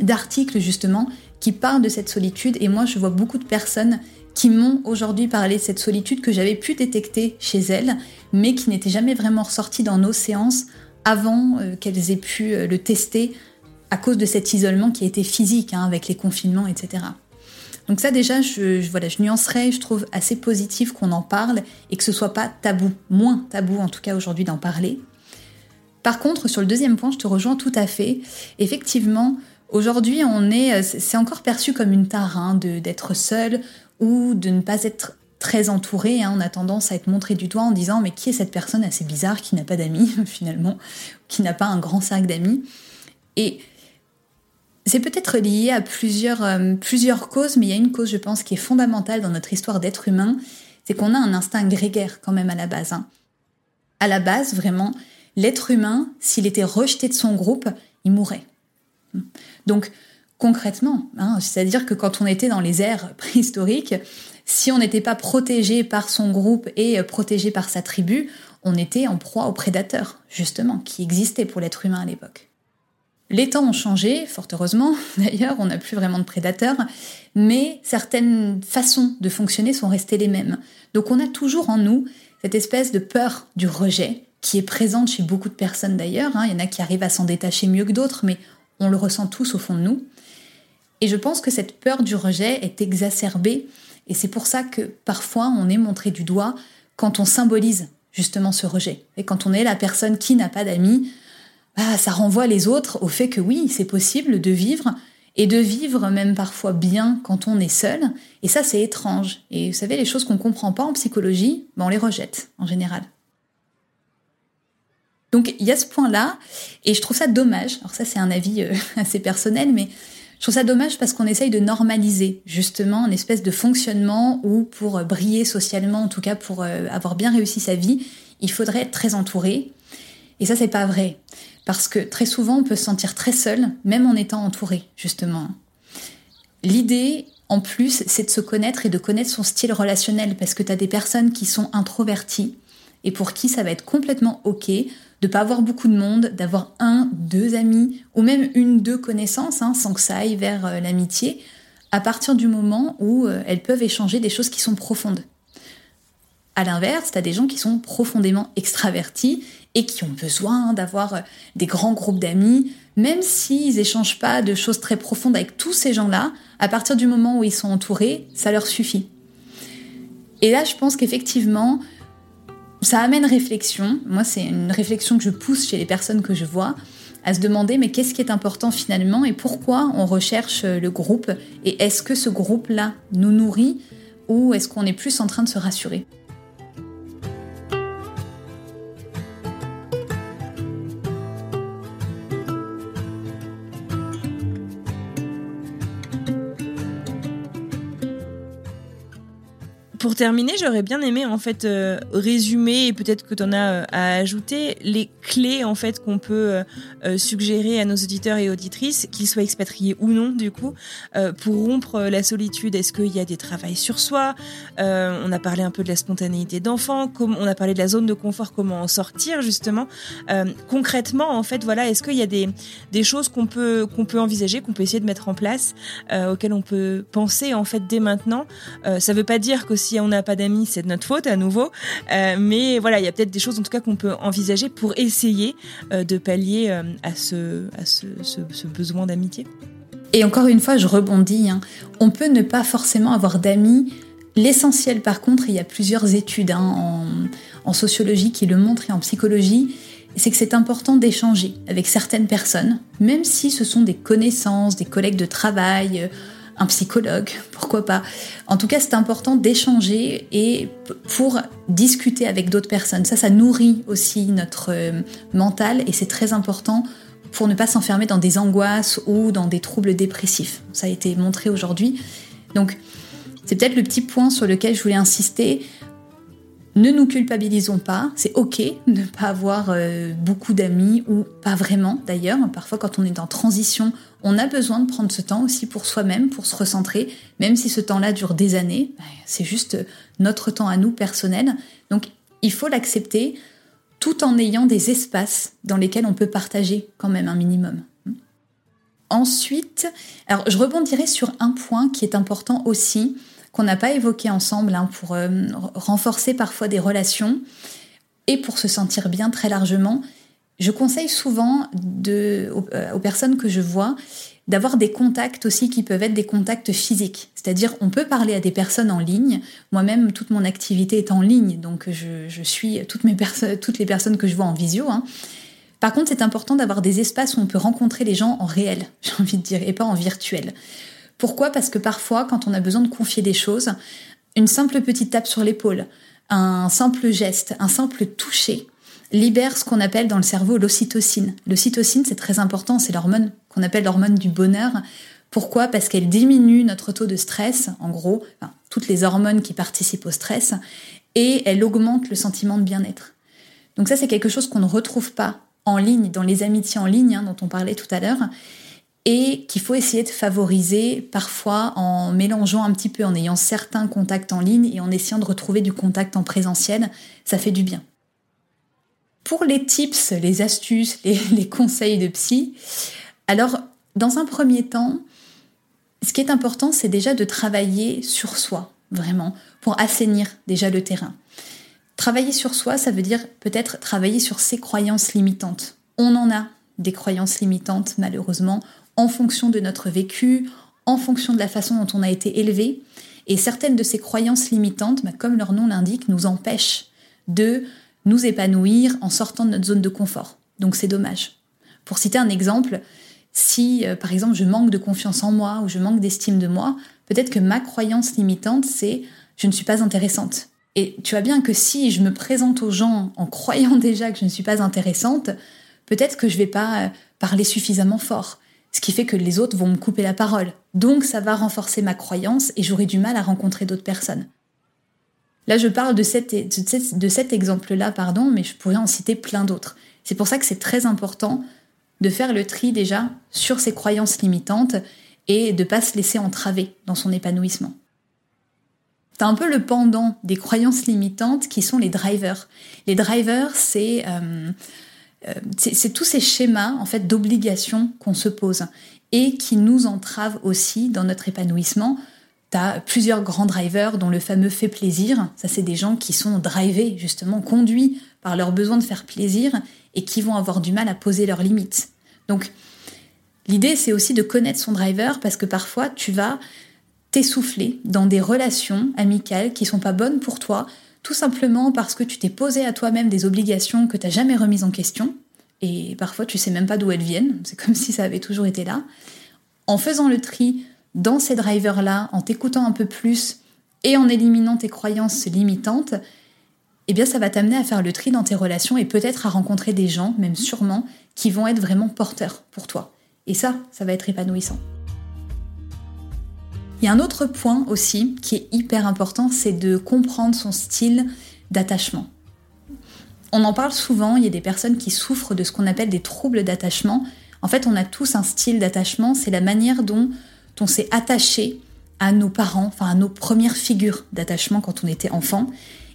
d'articles justement qui parlent de cette solitude et moi je vois beaucoup de personnes qui m'ont aujourd'hui parlé de cette solitude que j'avais pu détecter chez elles, mais qui n'était jamais vraiment ressortie dans nos séances avant euh, qu'elles aient pu euh, le tester à cause de cet isolement qui a été physique, hein, avec les confinements, etc. Donc ça déjà, je, je, voilà, je nuancerais, je trouve assez positif qu'on en parle et que ce soit pas tabou, moins tabou en tout cas aujourd'hui d'en parler. Par contre, sur le deuxième point, je te rejoins tout à fait. Effectivement, aujourd'hui, on est, euh, c'est encore perçu comme une tare hein, d'être seul ou de ne pas être très entouré. Hein. On a tendance à être montré du doigt en disant mais qui est cette personne assez bizarre qui n'a pas d'amis (laughs) finalement, qui n'a pas un grand cercle d'amis? Et c'est peut-être lié à plusieurs, euh, plusieurs causes, mais il y a une cause, je pense, qui est fondamentale dans notre histoire d'être humain, c'est qu'on a un instinct grégaire quand même à la base. Hein. À la base, vraiment, l'être humain, s'il était rejeté de son groupe, il mourrait. Donc, concrètement. Hein. C'est-à-dire que quand on était dans les ères préhistoriques, si on n'était pas protégé par son groupe et euh, protégé par sa tribu, on était en proie aux prédateurs, justement, qui existaient pour l'être humain à l'époque. Les temps ont changé, fort heureusement (laughs) d'ailleurs, on n'a plus vraiment de prédateurs, mais certaines façons de fonctionner sont restées les mêmes. Donc on a toujours en nous cette espèce de peur du rejet, qui est présente chez beaucoup de personnes d'ailleurs. Hein. Il y en a qui arrivent à s'en détacher mieux que d'autres, mais on le ressent tous au fond de nous. Et je pense que cette peur du rejet est exacerbée, et c'est pour ça que parfois on est montré du doigt quand on symbolise justement ce rejet. Et quand on est la personne qui n'a pas d'amis, bah, ça renvoie les autres au fait que oui, c'est possible de vivre, et de vivre même parfois bien quand on est seul. Et ça, c'est étrange. Et vous savez, les choses qu'on ne comprend pas en psychologie, bah, on les rejette en général. Donc il y a ce point-là, et je trouve ça dommage. Alors ça, c'est un avis euh, (laughs) assez personnel, mais je trouve ça dommage parce qu'on essaye de normaliser justement une espèce de fonctionnement où pour briller socialement, en tout cas pour euh, avoir bien réussi sa vie, il faudrait être très entouré. Et ça, c'est pas vrai. Parce que très souvent, on peut se sentir très seul, même en étant entouré, justement. L'idée, en plus, c'est de se connaître et de connaître son style relationnel, parce que tu as des personnes qui sont introverties, et pour qui ça va être complètement OK de pas avoir beaucoup de monde, d'avoir un, deux amis, ou même une, deux connaissances, hein, sans que ça aille vers euh, l'amitié, à partir du moment où euh, elles peuvent échanger des choses qui sont profondes. À l'inverse, tu as des gens qui sont profondément extravertis et qui ont besoin d'avoir euh, des grands groupes d'amis, même s'ils échangent pas de choses très profondes avec tous ces gens-là, à partir du moment où ils sont entourés, ça leur suffit. Et là, je pense qu'effectivement, ça amène réflexion. Moi, c'est une réflexion que je pousse chez les personnes que je vois à se demander mais qu'est-ce qui est important finalement et pourquoi on recherche le groupe et est-ce que ce groupe-là nous nourrit ou est-ce qu'on est plus en train de se rassurer? Pour terminer, j'aurais bien aimé en fait euh, résumer et peut-être que tu en as euh, à ajouter les clés en fait qu'on peut euh, suggérer à nos auditeurs et auditrices, qu'ils soient expatriés ou non du coup, pour rompre la solitude. Est-ce qu'il y a des travails sur soi? On a parlé un peu de la spontanéité d'enfant, on a parlé de la zone de confort, comment en sortir justement. concrètement, en fait, voilà, est-ce qu'il y a des, choses qu'on peut qu'on peut envisager, qu'on peut essayer de mettre en place, auxquelles on peut penser en fait dès maintenant? ça veut pas dire que on n'a pas d'amis, c'est de notre faute à nouveau. Euh, mais voilà, il y a peut-être des choses en tout cas qu'on peut envisager pour essayer euh, de pallier euh, à, ce, besoin d'amitié. Et encore une fois, je rebondis. Hein. On peut ne pas forcément avoir d'amis. L'essentiel, par contre, il y a plusieurs études hein, en, sociologie qui le montrent et en psychologie, c'est que c'est important d'échanger avec certaines personnes, même si ce sont des connaissances, des collègues de travail, un psychologue, pourquoi pas. En tout cas, c'est important d'échanger et pour discuter avec d'autres personnes. Ça, ça nourrit aussi notre euh, mental et c'est très important pour ne pas s'enfermer dans des angoisses ou dans des troubles dépressifs. Ça a été montré aujourd'hui. Donc, c'est peut-être le petit point sur lequel je voulais insister. Ne nous culpabilisons pas, c'est ok de ne pas avoir euh, beaucoup d'amis ou pas vraiment d'ailleurs. Parfois quand on est en transition, on a besoin de prendre ce temps aussi pour soi-même, pour se recentrer, même si ce temps-là dure des années, bah, c'est juste notre temps à nous personnel. Donc il faut l'accepter tout en ayant des espaces dans lesquels on peut partager quand même un minimum. Ensuite, alors je rebondirai sur un point qui est important aussi, qu'on n'a pas évoqué ensemble hein, pour euh, renforcer parfois des relations et pour se sentir bien très largement. Je conseille souvent de, aux, personnes que je vois d'avoir des contacts aussi qui peuvent être des contacts physiques. C'est-à-dire, on peut parler à des personnes en ligne. Moi-même, toute mon activité est en ligne, donc je, suis toutes les personnes que je vois en visio. Hein. Par contre, c'est important d'avoir des espaces où on peut rencontrer les gens en réel, (laughs) j'ai envie de dire, et pas en virtuel. Pourquoi? Parce que parfois, quand on a besoin de confier des choses, une simple petite tape sur l'épaule, un simple geste, un simple toucher, libère ce qu'on appelle dans le cerveau l'ocytocine. L'ocytocine, c'est très important, c'est l'hormone qu'on appelle l'hormone du bonheur. Pourquoi? Parce qu'elle diminue notre taux de stress, en gros, toutes les hormones qui participent au stress, et elle augmente le sentiment de bien-être. Donc ça, c'est quelque chose qu'on ne retrouve pas en ligne, dans les amitiés en ligne hein, dont on parlait tout à l'heure, et qu'il faut essayer de favoriser parfois en mélangeant un petit peu, en ayant certains contacts en ligne et en essayant de retrouver du contact en présentiel, ça fait du bien. Pour les tips, les astuces, les, (laughs) les conseils de psy, alors dans un premier temps, ce qui est important, c'est déjà de travailler sur soi, vraiment, pour assainir déjà le terrain. Travailler sur soi, ça veut dire peut-être travailler sur ses croyances limitantes. On en a des croyances limitantes, malheureusement, en fonction de notre vécu, en fonction de la façon dont on a été élevé. Et certaines de ces croyances limitantes, bah, comme leur nom l'indique, nous empêchent de nous épanouir en sortant de notre zone de confort. Donc c'est dommage. Pour citer un exemple, si euh, par exemple je manque de confiance en moi ou je manque d'estime de moi, peut-être que ma croyance limitante c'est je ne suis pas intéressante. Et tu vois bien que si je me présente aux gens en croyant (laughs) déjà que je ne suis pas intéressante, peut-être que je vais pas euh, parler suffisamment fort, ce qui fait que les autres vont me couper la parole. Donc ça va renforcer ma croyance et j'aurai du mal à rencontrer d'autres personnes. Là, je parle de cet, exemple-là, pardon, mais je pourrais en citer plein d'autres. C'est pour ça que c'est très important de faire le tri déjà sur ses croyances limitantes et de ne pas se laisser entraver dans son épanouissement. C'est un peu le pendant des croyances limitantes qui sont les drivers. Les drivers, c'est euh, euh, tous ces schémas en fait d'obligation qu'on se pose et qui nous entravent aussi dans notre épanouissement. Tu as plusieurs grands drivers dont le fameux fait plaisir. Ça, c'est des gens qui sont drivés, justement, conduits par leur besoin de faire plaisir et qui vont avoir du mal à poser leurs limites. Donc, l'idée, c'est aussi de connaître son driver parce que parfois, tu vas t'essouffler dans des relations amicales qui sont pas bonnes pour toi, tout simplement parce que tu t'es posé à toi-même des obligations que tu n'as jamais remises en question, et parfois tu sais même pas d'où elles viennent, (laughs) c'est comme si ça avait toujours été là. En faisant le tri dans ces drivers-là, en t'écoutant un peu plus et en éliminant tes croyances limitantes, eh bien ça va t'amener à faire le tri dans tes relations et peut-être à rencontrer des gens, même sûrement, qui vont être vraiment porteurs pour toi. Et ça, ça va être épanouissant. Il y a un autre point aussi qui est hyper important, c'est de comprendre son style d'attachement. On en parle souvent, il y a des personnes qui souffrent de ce qu'on appelle des troubles d'attachement. En fait, on a tous un style d'attachement, c'est la manière dont on s'est attaché à nos parents, enfin à nos premières figures d'attachement quand on était enfant.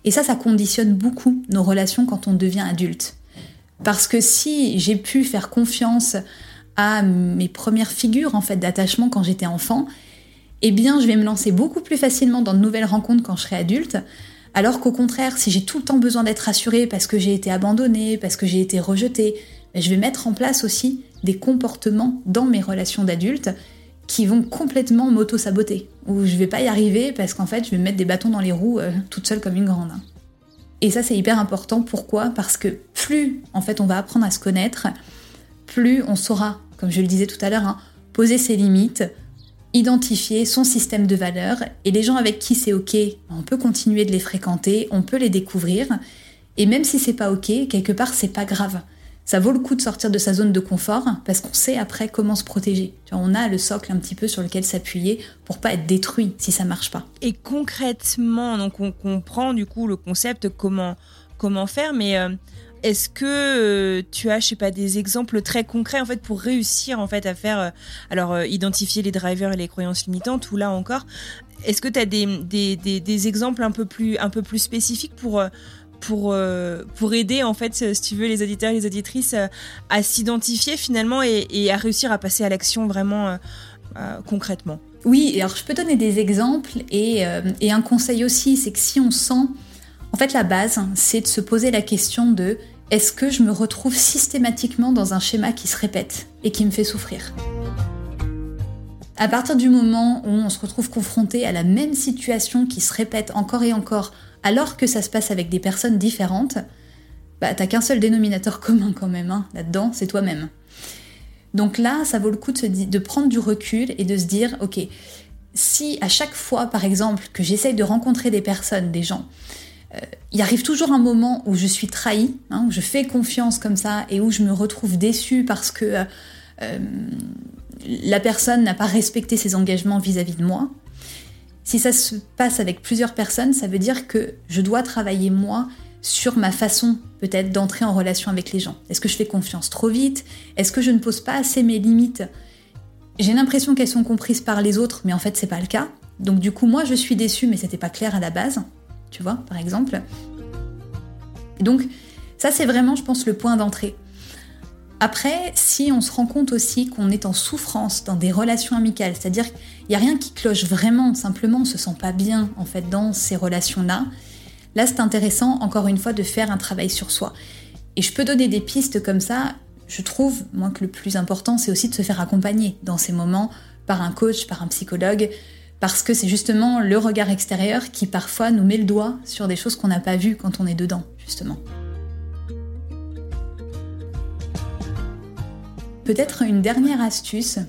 Et ça, ça conditionne beaucoup nos relations quand on devient adulte. Parce que si j'ai pu faire confiance à mes premières figures en fait d'attachement quand j'étais enfant, eh bien, je vais me lancer beaucoup plus facilement dans de nouvelles rencontres quand je serai adulte. Alors qu'au contraire, si j'ai tout le temps besoin d'être rassurée parce que j'ai été abandonnée, parce que j'ai été rejetée, ben, je vais mettre en place aussi des comportements dans mes relations d'adultes qui vont complètement m'auto-saboter. Ou je vais pas y arriver parce qu'en fait, je vais me mettre des bâtons dans les roues euh, toute seule comme une grande. Et ça, c'est hyper important. Pourquoi? Parce que plus, en fait, on va apprendre à se connaître, plus on saura, comme je le disais tout à l'heure, hein, poser ses limites, identifier son système de valeurs et les gens avec qui c'est ok, on peut continuer de les fréquenter, on peut les découvrir et même si c'est pas ok, quelque part c'est pas grave. Ça vaut le coup de sortir de sa zone de confort parce qu'on sait après comment se protéger. On a le socle un petit peu sur lequel s'appuyer pour pas être détruit si ça marche pas. Et concrètement, donc on comprend du coup le concept comment comment faire, mais euh, est-ce que euh, tu as, je sais pas, des exemples très concrets en fait pour réussir en fait à faire, euh, alors euh, identifier les drivers et les croyances limitantes ou là encore, est-ce que tu as des, des, des, exemples un peu plus un peu plus spécifiques pour pour, pour aider en fait, si tu veux, les auditeurs et les auditrices à s'identifier finalement et, à réussir à passer à l'action vraiment concrètement? Oui, alors je peux donner des exemples et, et un conseil aussi, c'est que si on sent, en fait la base, c'est de se poser la question de est-ce que je me retrouve systématiquement dans un schéma qui se répète et qui me fait souffrir? À partir du moment où on se retrouve confronté à la même situation qui se répète encore et encore, alors que ça se passe avec des personnes différentes, bah t'as qu'un seul dénominateur (laughs) commun quand même, hein, là-dedans, c'est toi-même. Donc là, ça vaut le coup de, prendre du recul et de se dire, ok, si à chaque fois, par exemple, que j'essaye de rencontrer des personnes, des gens, il arrive toujours un moment où je suis trahie, hein, où je fais confiance comme ça et où je me retrouve déçue parce que euh, euh, la personne n'a pas respecté ses engagements vis-à-vis de moi. Si ça se passe avec plusieurs personnes, ça veut dire que je dois travailler moi sur ma façon peut-être d'entrer en relation avec les gens. Est-ce que je fais confiance trop vite? Est-ce que je ne pose pas assez mes limites? J'ai l'impression qu'elles sont comprises par les autres, mais en fait c'est pas le cas. Donc du coup moi je suis déçue, mais c'était pas clair à la base tu vois, par exemple. donc, ça, c'est vraiment, je pense, le point d'entrée. Après, si on se rend compte aussi qu'on est en souffrance dans des relations amicales, c'est-à-dire qu'il n'y a rien qui cloche vraiment, simplement on se sent pas bien en fait dans ces relations-là, là c'est intéressant encore une fois de faire un travail sur soi. Et je peux donner des pistes comme ça, je trouve, moi que le plus important c'est aussi de se faire accompagner dans ces moments par un coach, par un psychologue, parce que c'est justement le regard extérieur qui parfois nous met le doigt sur des choses qu'on n'a pas vues quand on est dedans, justement. Peut-être une dernière astuce,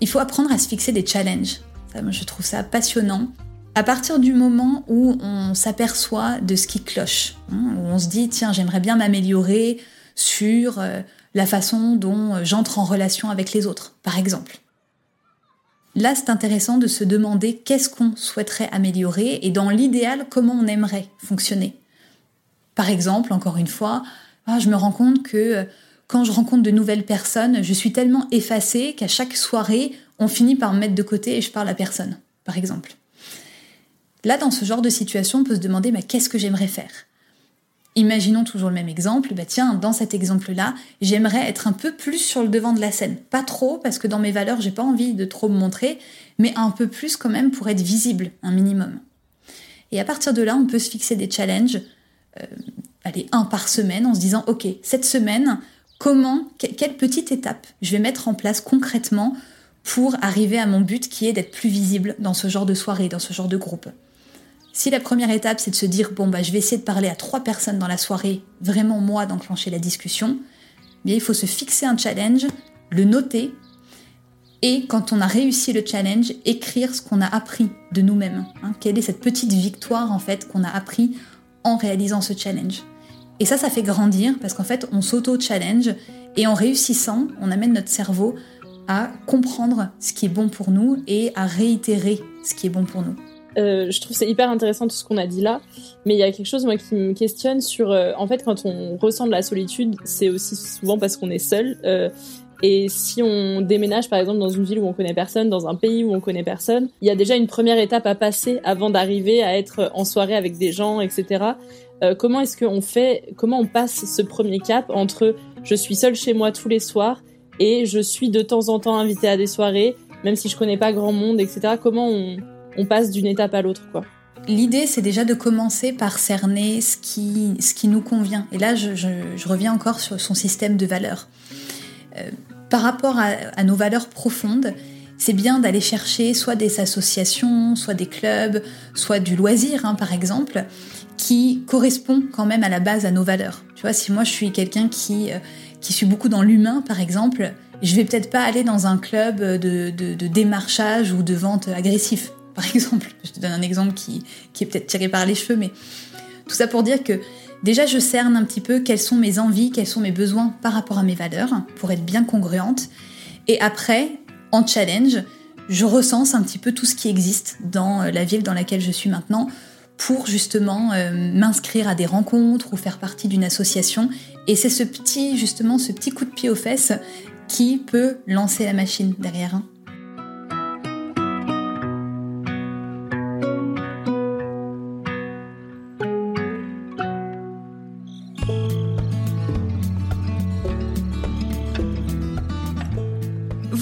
il faut apprendre à se fixer des challenges. je trouve ça passionnant. À partir du moment où on s'aperçoit de ce qui cloche, hein, où on se dit tiens j'aimerais bien m'améliorer sur euh, la façon dont j'entre en relation avec les autres, par exemple. Là, c'est intéressant de se demander qu'est-ce qu'on souhaiterait améliorer et dans l'idéal, comment on aimerait fonctionner. Par exemple, encore une fois, ah, je me rends compte que euh, quand je rencontre de nouvelles personnes, je suis tellement effacée qu'à chaque soirée, on finit par me mettre de côté et je parle à personne, par exemple. Là, dans ce genre de situation, on peut se demander qu'est-ce que j'aimerais faire? Imaginons toujours le même exemple, bah tiens, dans cet exemple-là, j'aimerais être un peu plus sur le devant de la scène. Pas trop, parce que dans mes valeurs, j'ai pas envie de trop me montrer, mais un peu plus quand même pour être visible, un minimum. Et à partir de là, on peut se fixer des challenges, euh, allez, un par semaine, en se disant, ok, cette semaine, comment, quelle petite étape je vais mettre en place concrètement pour arriver à mon but qui est d'être plus visible dans ce genre de soirée, dans ce genre de groupe? Si la première étape, c'est de se dire, bon, bah, je vais essayer de parler à trois personnes dans la soirée, vraiment moi d'enclencher la discussion, il faut se fixer un challenge, le noter, et quand on a réussi le challenge, écrire ce qu'on a appris de nous-mêmes. Hein. quelle est cette petite victoire, en fait, qu'on a appris en réalisant ce challenge? Et ça, ça fait grandir, parce qu'en fait, on s'auto-challenge, et en réussissant, on amène notre cerveau à comprendre ce qui est bon pour nous et à réitérer ce qui est bon pour nous. Euh, je trouve c'est hyper intéressant tout ce qu'on a dit là, mais il y a quelque chose moi qui me questionne sur, euh, en fait, quand on ressent de la solitude, c'est aussi souvent parce qu'on est seul. Euh, et si on déménage par exemple dans une ville où on connaît personne, dans un pays où on connaît personne, il y a déjà une première étape à passer avant d'arriver à être en soirée avec des gens, etc. comment est-ce qu'on fait, comment on passe ce premier cap entre je suis seul chez moi tous les soirs et je suis de temps en temps invité à des soirées, même si je connais pas grand monde, etc. Comment on, on passe d'une étape à l'autre, quoi. L'idée, c'est déjà de commencer par cerner ce qui, nous convient. Et là, je, reviens encore sur son système de valeurs. Euh, par rapport à, nos valeurs profondes, c'est bien d'aller chercher soit des associations, soit des clubs, soit du loisir, hein, par exemple, qui correspond quand même à la base à nos valeurs. Tu vois, si moi je suis quelqu'un qui, euh, suis beaucoup dans l'humain, par exemple, je vais peut-être pas aller dans un club de démarchage ou de vente agressif par (laughs) exemple. Je te donne un exemple qui, est peut-être tiré par les cheveux, mais tout ça pour dire que déjà je cerne un petit peu quelles sont mes envies, quels sont mes besoins par rapport à mes valeurs, pour être bien congruente. Et après, en challenge, je recense un petit peu tout ce qui existe dans euh, la ville dans laquelle je suis maintenant pour justement euh, m'inscrire à des rencontres ou faire partie d'une association. Et c'est ce petit, justement, ce petit coup de pied aux fesses qui peut lancer la machine derrière.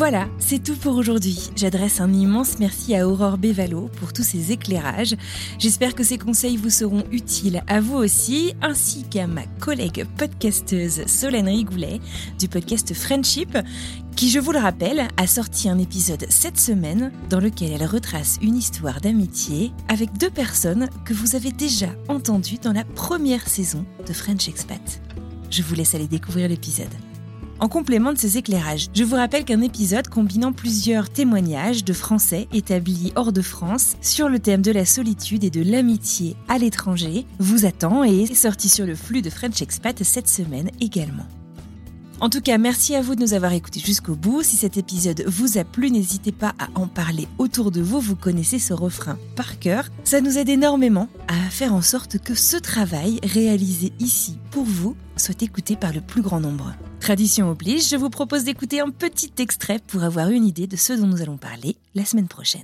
Voilà, c'est tout pour aujourd'hui. J'adresse un immense merci à Aurore Bévalo pour tous ses éclairages. J'espère que ces conseils vous seront utiles à vous aussi, ainsi qu'à ma collègue podcasteuse Solène Rigoulet du podcast Friendship, qui, je vous le rappelle, a sorti un épisode cette semaine dans lequel elle retrace une histoire d'amitié avec deux personnes que vous avez déjà entendues dans la première saison de French Expat. Je vous laisse aller découvrir l'épisode. En complément de ces éclairages, je vous rappelle qu'un épisode combinant plusieurs témoignages de Français établis hors de France sur le thème de la solitude et de l'amitié à l'étranger vous attend et est sorti sur le flux de French Expat cette semaine également. En tout cas, merci à vous de nous avoir écoutés jusqu'au bout. Si cet épisode vous a plu, n'hésitez pas à en parler autour de vous. Vous connaissez ce refrain par cœur. Ça nous aide énormément à faire en sorte que ce travail réalisé ici pour vous soit écouté par le plus grand nombre. Tradition oblige, je vous propose d'écouter un petit extrait pour avoir une idée de ce dont nous allons parler la semaine prochaine.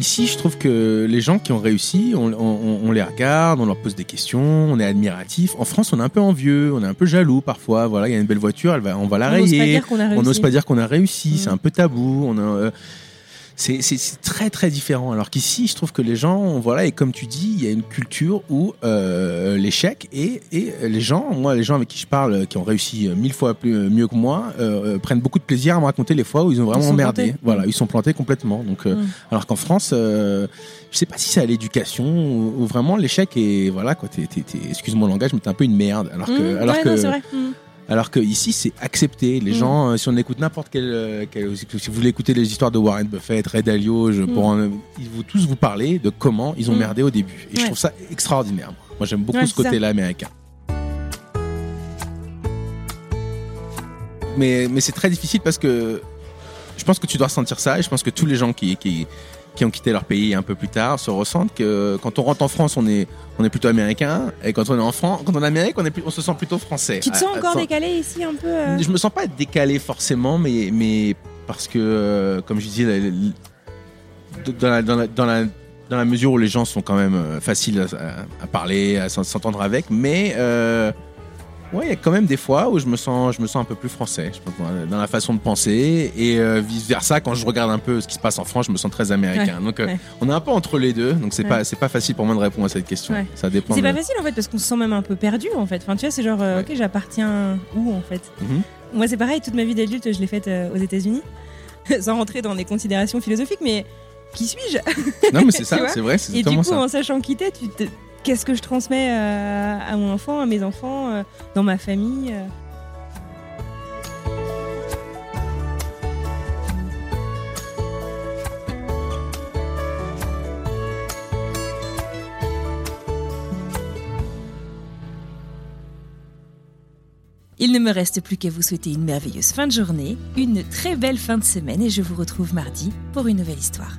Ici, je trouve que les gens qui ont réussi, on, on- on les regarde, on leur pose des questions, on est admiratif. En France, on est un peu envieux, on est un peu jaloux parfois. Voilà, il y a une belle voiture, elle va, on va la On n'ose pas rayer. dire qu'on a On n'ose pas dire qu'on a réussi, Mm. c'est un peu tabou. On a, euh, c'est c'est- c'est très très différent. Alors qu'ici, je trouve que les gens, voilà, et comme tu dis, il y a une culture où euh, l'échec et, et les gens, moi, les gens avec qui je parle, qui ont réussi euh, mille fois plus, euh, mieux que moi, euh, prennent beaucoup de plaisir à me raconter les fois où ils ont vraiment emmerdé. plantés. Voilà, Mm. ils sont plantés complètement. Donc, euh, Mm. alors qu'en France, euh, je sais pas si c'est à l'éducation ou, ou vraiment l'échec et voilà quoi. t'es- t'es- t'es- Excuse-moi le langage, mais t'es un peu une merde. Alors que, Mmh, alors ouais, que, non, c'est vrai. Mmh. Alors que ici, c'est accepté. Les Mm. gens, euh, si on écoute n'importe quel, euh, quel- si vous voulez écouter les histoires de Warren Buffett, Ray Dalio, je, pour en- ils vont tous vous parler de comment ils ont Mm. merdé au début. Et je trouve ça extraordinaire. Moi, j'aime beaucoup Ouais, ce côté-là américain. Mais, mais c'est très difficile parce que je pense que tu dois ressentir ça et je pense que tous les gens qui, qui, qui ont quitté leur pays un peu plus tard se ressentent que quand on rentre en France, on est, on est plutôt américain et quand on est en France, quand on est Amérique, on, est plus- on se sent plutôt français. Tu te sens encore décalé ici un peu euh Je me sens pas décalé forcément, mais, mais parce que, euh, comme je disais, dans la, dans, la, dans, la, dans la mesure où les gens sont quand même euh, faciles à, à parler, à s'en- s'entendre avec, mais euh, ouais, il y a quand même des fois où je me sens, je me sens un peu plus français, je pense, dans la- façon de penser, et euh, vice versa, quand je regarde un peu ce qui se passe en France, je me sens très américain. donc, euh, ouais. on est un peu entre les deux, donc c'est pas, c'est pas facile pour moi de répondre à cette question. Ouais. Ça dépend. C'est de- pas facile en fait parce qu'on se sent même un peu perdu en fait. Enfin, tu vois, c'est genre, euh, ok, j'appartiens où en fait Mhm. Moi, c'est pareil, toute ma vie d'adulte, je l'ai faite euh, aux États-Unis, (laughs) sans rentrer dans des considérations philosophiques, mais qui suis-je Non, mais c'est (laughs) ça, c'est vrai, Et du coup, ça. en sachant qui t'es, tu te... qu'est-ce que je transmets euh, à mon enfant, à mes enfants, euh, dans ma famille euh Il ne me reste plus qu'à vous souhaiter une merveilleuse fin de journée, une très belle fin de semaine et je vous retrouve mardi pour une nouvelle histoire.